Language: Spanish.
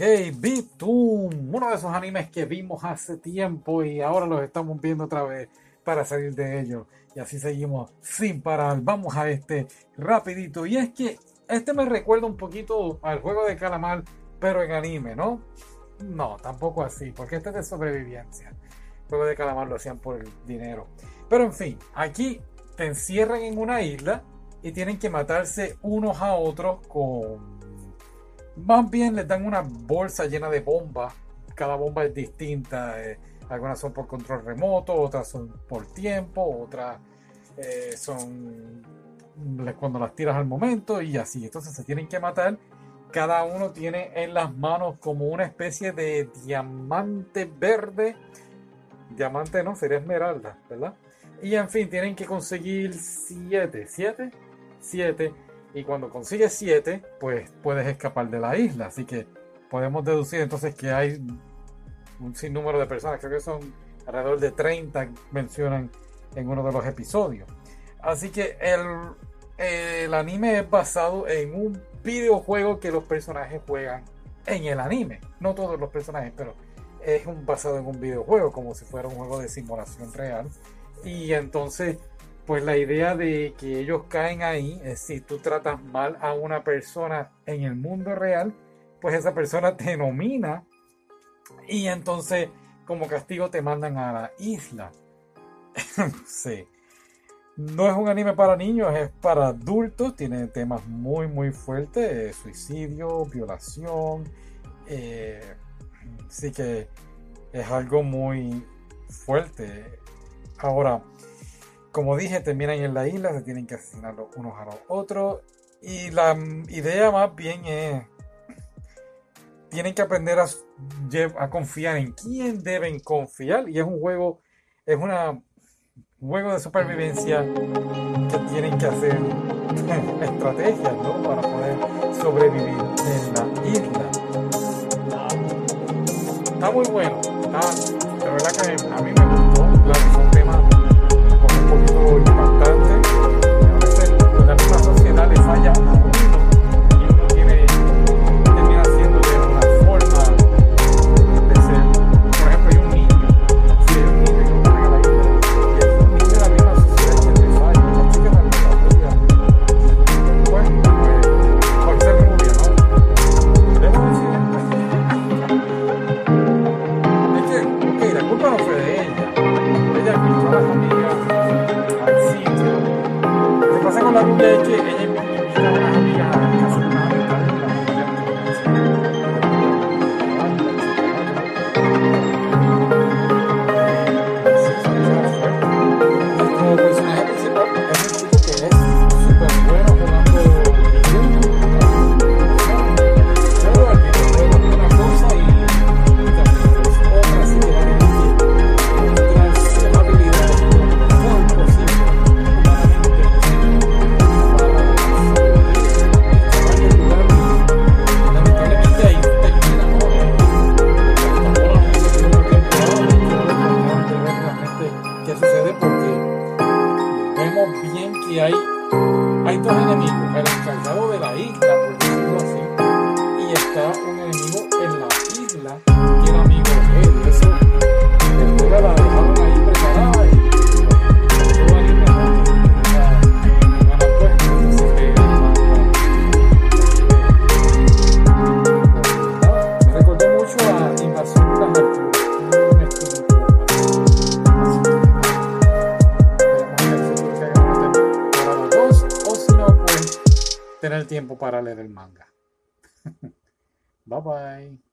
Bitum, uno de esos animes que vimos hace tiempo y ahora los estamos viendo otra vez para salir de ellos. Y así seguimos sin parar. Vamos a este rapidito. Y es que este me recuerda un poquito al juego de calamar, pero en anime, ¿no? No, tampoco así, porque este es de sobrevivencia. El juego de calamar lo hacían por el dinero. Pero en fin, aquí te encierran en una isla y tienen que matarse unos a otros con... Más bien les dan una bolsa llena de bombas. Cada bomba es distinta. eh, algunas son por control remoto, otras son por tiempo, otras eh, son cuando las tiras al momento y así. Entonces se tienen que matar. Cada uno tiene en las manos como una especie de diamante verde. Diamante no, sería esmeralda, ¿verdad? Y en fin, tienen que conseguir 7. ¿7? 7. Y cuando consigues 7, pues puedes escapar de la isla. Así que podemos deducir entonces que hay un sinnúmero de personas. Creo que son alrededor de 30 mencionan en uno de los episodios. Así que el, el anime es basado en un videojuego que los personajes juegan en el anime. No todos los personajes, pero es un, basado en un videojuego, como si fuera un juego de simulación real. Y entonces, pues la idea de que ellos caen ahí es si tú tratas mal a una persona en el mundo real, pues esa persona te nomina y entonces como castigo te mandan a la isla. sí. No es un anime para niños, es para adultos. Tiene temas muy, muy fuertes: eh, suicidio, violación. eh, sí que es algo muy fuerte. Ahora, como dije, terminan en la isla, se tienen que asesinar los unos a los otros. Y la idea más bien es. Tienen que aprender a, confiar en quién deben confiar. Y es un juego, es un juego de supervivencia que tienen que hacer estrategias, ¿no? Para poder sobrevivir en la isla. Está muy bueno. Está, de verdad que a mí me gustó. Claro, son temas poquito impactantes. Vemos bien que hay, hay dos enemigos, el encargado de la isla, por decirlo así, y está un enemigo tener tiempo para leer el manga. Bye bye.